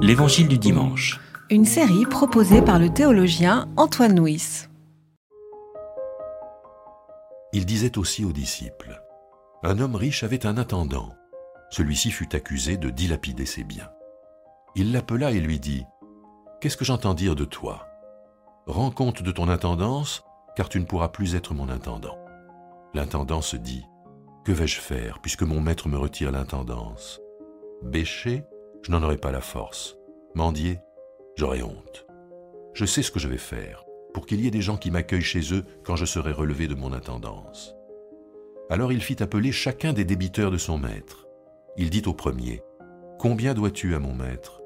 L'Évangile du dimanche. Une série proposée par le théologien Antoine Nuis. Il disait aussi aux disciples, Un homme riche avait un intendant. Celui-ci fut accusé de dilapider ses biens. Il l'appela et lui dit, Qu'est-ce que j'entends dire de toi? Rends compte de ton intendance, car tu ne pourras plus être mon intendant. L'intendant se dit, Que vais-je faire, puisque mon maître me retire l'intendance? Bêcher, je n'en aurai pas la force. Mendier, j'aurai honte. Je sais ce que je vais faire, pour qu'il y ait des gens qui m'accueillent chez eux quand je serai relevé de mon intendance. Alors il fit appeler chacun des débiteurs de son maître. Il dit au premier, Combien dois-tu à mon maître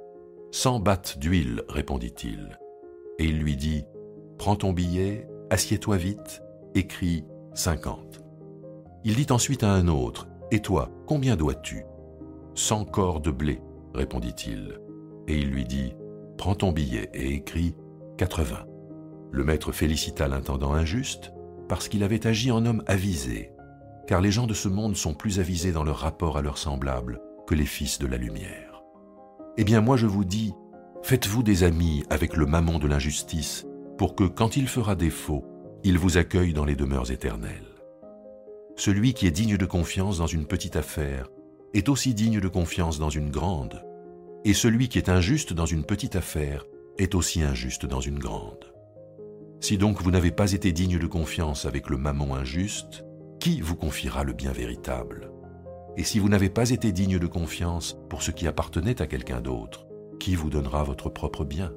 Cent battes d'huile, répondit-il. Et il lui dit, Prends ton billet, assieds-toi vite, écris cinquante. Il dit ensuite à un autre, Et toi, combien dois-tu Cent corps de blé, répondit-il. Et il lui dit, Prends ton billet et écris quatre-vingts. Le maître félicita l'intendant injuste parce qu'il avait agi en homme avisé, car les gens de ce monde sont plus avisés dans leur rapport à leurs semblables que les fils de la lumière. Eh bien moi je vous dis, faites-vous des amis avec le mammon de l'injustice, pour que quand il fera défaut, il vous accueille dans les demeures éternelles. Celui qui est digne de confiance dans une petite affaire est aussi digne de confiance dans une grande, et celui qui est injuste dans une petite affaire est aussi injuste dans une grande. Si donc vous n'avez pas été digne de confiance avec le mammon injuste, qui vous confiera le bien véritable? Et si vous n'avez pas été digne de confiance pour ce qui appartenait à quelqu'un d'autre, qui vous donnera votre propre bien?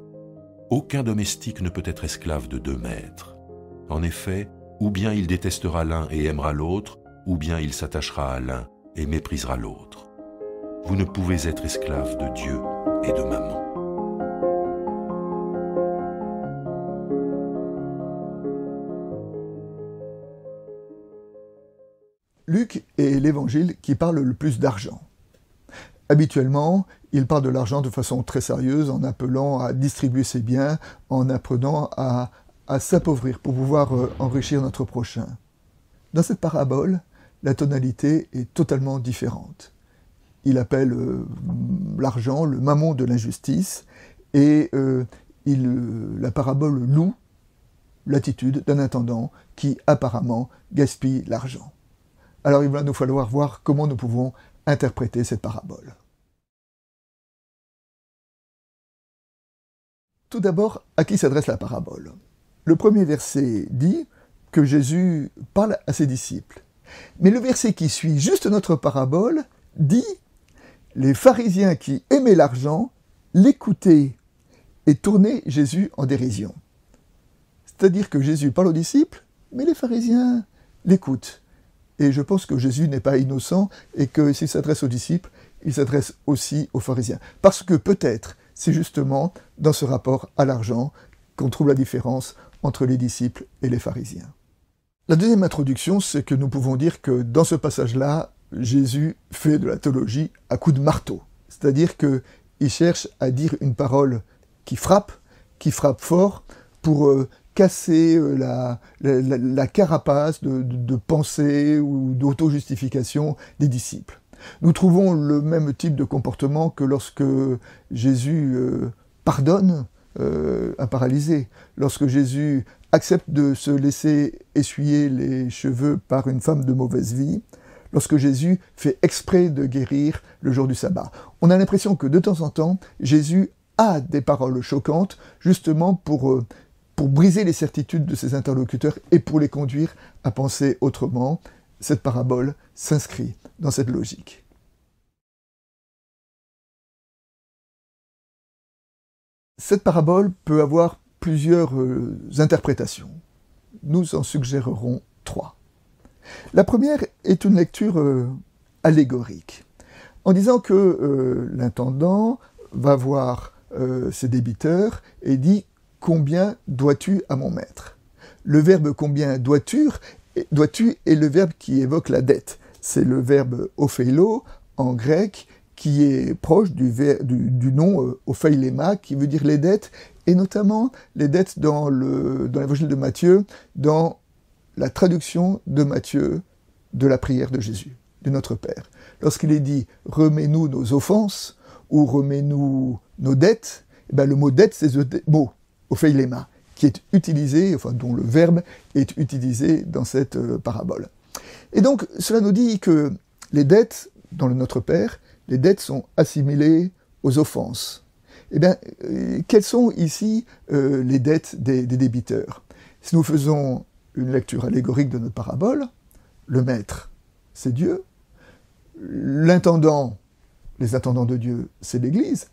Aucun domestique ne peut être esclave de deux maîtres. En effet, ou bien il détestera l'un et aimera l'autre, ou bien il s'attachera à l'un et méprisera l'autre. Vous ne pouvez être esclave de Dieu et de maman. Luc est l'évangile qui parle le plus d'argent. Habituellement, il parle de l'argent de façon très sérieuse en appelant à distribuer ses biens, en apprenant à, s'appauvrir pour pouvoir euh, enrichir notre prochain. Dans cette parabole, la tonalité est totalement différente. Il appelle euh, l'argent le mammon de l'injustice et euh, il, euh, la parabole loue l'attitude d'un intendant qui apparemment gaspille l'argent. Alors il va nous falloir voir comment nous pouvons interpréter cette parabole. Tout d'abord, à qui s'adresse la parabole? Le premier verset dit que Jésus parle à ses disciples. Mais le verset qui suit juste notre parabole dit Les pharisiens qui aimaient l'argent l'écoutaient et tournaient Jésus en dérision. C'est-à-dire que Jésus parle aux disciples, mais les pharisiens l'écoutent. Et je pense que Jésus n'est pas innocent et que s'il s'adresse aux disciples, il s'adresse aussi aux pharisiens. Parce que peut-être c'est justement dans ce rapport à l'argent qu'on trouve la différence entre les disciples et les pharisiens. La deuxième introduction, c'est que nous pouvons dire que dans ce passage-là, Jésus fait de la théologie à coup de marteau. C'est-à-dire qu'il cherche à dire une parole qui frappe, qui frappe fort, pour euh, casser euh, la, carapace de, pensée ou d'auto-justification des disciples. Nous trouvons le même type de comportement que lorsque Jésus euh, pardonne un paralysé, lorsque Jésus accepte de se laisser essuyer les cheveux par une femme de mauvaise vie, lorsque Jésus fait exprès de guérir le jour du sabbat. On a l'impression que de temps en temps, Jésus a des paroles choquantes, justement pour, euh, briser les certitudes de ses interlocuteurs et pour les conduire à penser autrement. Cette parabole s'inscrit dans cette logique. Cette parabole peut avoir plusieurs euh, interprétations. Nous en suggérerons trois. La première est une lecture euh, allégorique, en disant que euh, l'intendant va voir ses débiteurs et dit Combien dois-tu à mon maître? Le verbe combien dois-tu est le verbe qui évoque la dette. C'est le verbe ophélo en grec qui est proche du, du, nom euh, qui veut dire les dettes, et notamment les dettes dans l'évangile de Matthieu, dans la traduction de Matthieu de la prière de Jésus, de notre Père. Lorsqu'il est dit remets-nous nos offenses, ou remets-nous nos dettes, eh ben, le mot dette, c'est ce mot, opheilema, qui est utilisé, enfin, dont le verbe est utilisé dans cette euh, parabole. Et donc, cela nous dit que les dettes, dans le Notre Père, les dettes sont assimilées aux offenses. Eh bien, euh, quelles sont ici euh, les dettes des, débiteurs? Si nous faisons une lecture allégorique de notre parabole, le maître, c'est Dieu, l'intendant, les attendants de Dieu, c'est l'Église,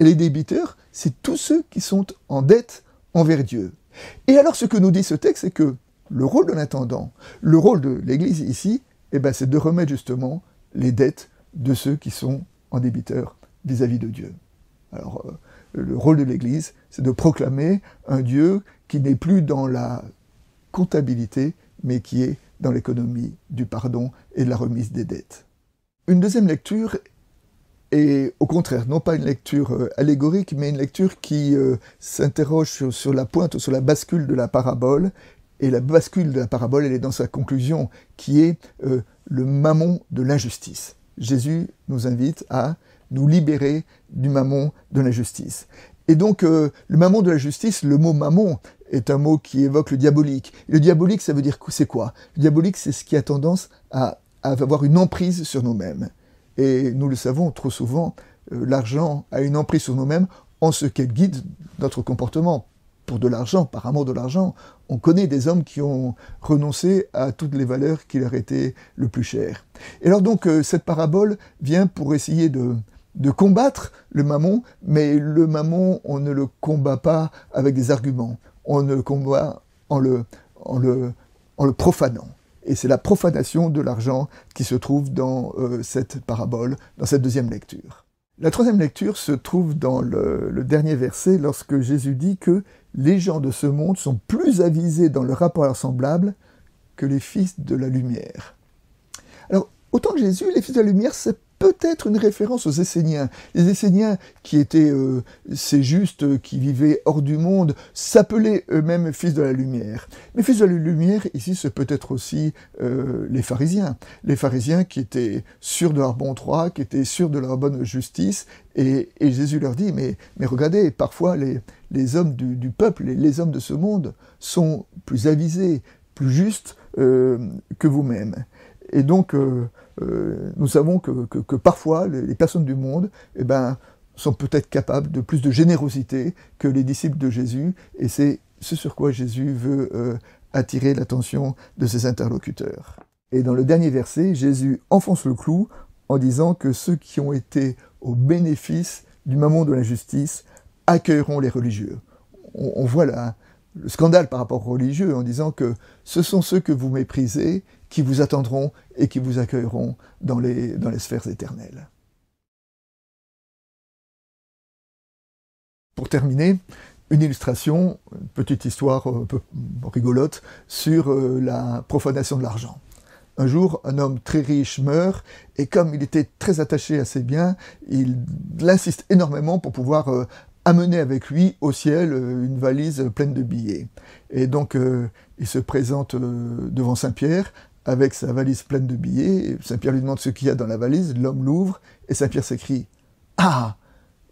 et les débiteurs, c'est tous ceux qui sont en dette envers Dieu. Et alors ce que nous dit ce texte, c'est que le rôle de l'intendant, le rôle de l'Église ici, eh c'est de remettre justement les dettes de ceux qui sont en débiteur vis-à-vis de Dieu. Alors, euh, le rôle de l'Église, c'est de proclamer un Dieu qui n'est plus dans la comptabilité, mais qui est dans l'économie du pardon et de la remise des dettes. Une deuxième lecture est au contraire non pas une lecture euh, allégorique, mais une lecture qui euh, s'interroge sur, la pointe, sur la bascule de la parabole. Et la bascule de la parabole, elle est dans sa conclusion, qui est le mammon de l'injustice. Jésus nous invite à nous libérer du mammon de l'injustice. Et donc, le mammon de la justice, le mot mammon est un mot qui évoque le diabolique. le diabolique, ça veut dire c'est quoi? Le diabolique, c'est ce qui a tendance à à avoir une emprise sur nous-mêmes. Et nous le savons trop souvent, euh, l'argent a une emprise sur nous-mêmes en ce qu'elle guide notre comportement. Pour de l'argent, par amour de l'argent, on connaît des hommes qui ont renoncé à toutes les valeurs qui leur étaient le plus chères. Et alors donc euh, cette parabole vient pour essayer de, de combattre le mammon, mais le mammon, on ne le combat pas avec des arguments, on le combat en le, en le, en le profanant. Et c'est la profanation de l'argent qui se trouve dans euh, cette parabole, dans cette deuxième lecture. La troisième lecture se trouve dans le, dernier verset lorsque Jésus dit que les gens de ce monde sont plus avisés dans leur rapport à leurs semblables que les fils de la lumière. Alors, autant que Jésus, les fils de la lumière, c'est peut-être une référence aux Esséniens. Les Esséniens, qui étaient euh, ces justes qui vivaient hors du monde, s'appelaient eux-mêmes fils de la lumière. Mais fils de la lumière, ici, c'est peut-être aussi euh, les pharisiens. Les pharisiens qui étaient sûrs de leur bon droit, qui étaient sûrs de leur bonne justice, et, Jésus leur dit, mais, regardez, parfois les, hommes du, peuple, les, les, hommes de ce monde sont plus avisés, plus justes euh, que vous-même. Et donc, euh, euh, nous savons que, que, parfois, les, personnes du monde eh ben, sont peut-être capables de plus de générosité que les disciples de Jésus, et c'est ce sur quoi Jésus veut euh, attirer l'attention de ses interlocuteurs. Et dans le dernier verset, Jésus enfonce le clou en disant que ceux qui ont été au bénéfice du mammon de l'injustice accueilleront les religieux. On, on voit là le scandale par rapport aux religieux en disant que ce sont ceux que vous méprisez qui vous attendront et qui vous accueilleront dans les, sphères éternelles. Pour terminer, une illustration, une petite histoire un peu rigolote sur euh, la profanation de l'argent. Un jour, un homme très riche meurt, et comme il était très attaché à ses biens, il insiste énormément pour pouvoir euh, amener avec lui au ciel euh, une valise pleine de billets. Et donc, il se présente devant Saint-Pierre avec sa valise pleine de billets. Saint-Pierre lui demande ce qu'il y a dans la valise, l'homme l'ouvre, et Saint-Pierre s'écrie Ah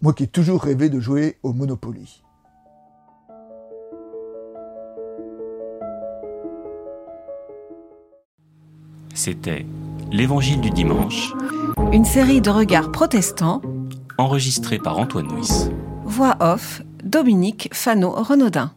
Moi qui ai toujours rêvé de jouer au Monopoly. C'était L'Évangile du dimanche. Une série de regards protestants. Enregistrée par Antoine Nuis. Voix off, Dominique Fano-Renaudin.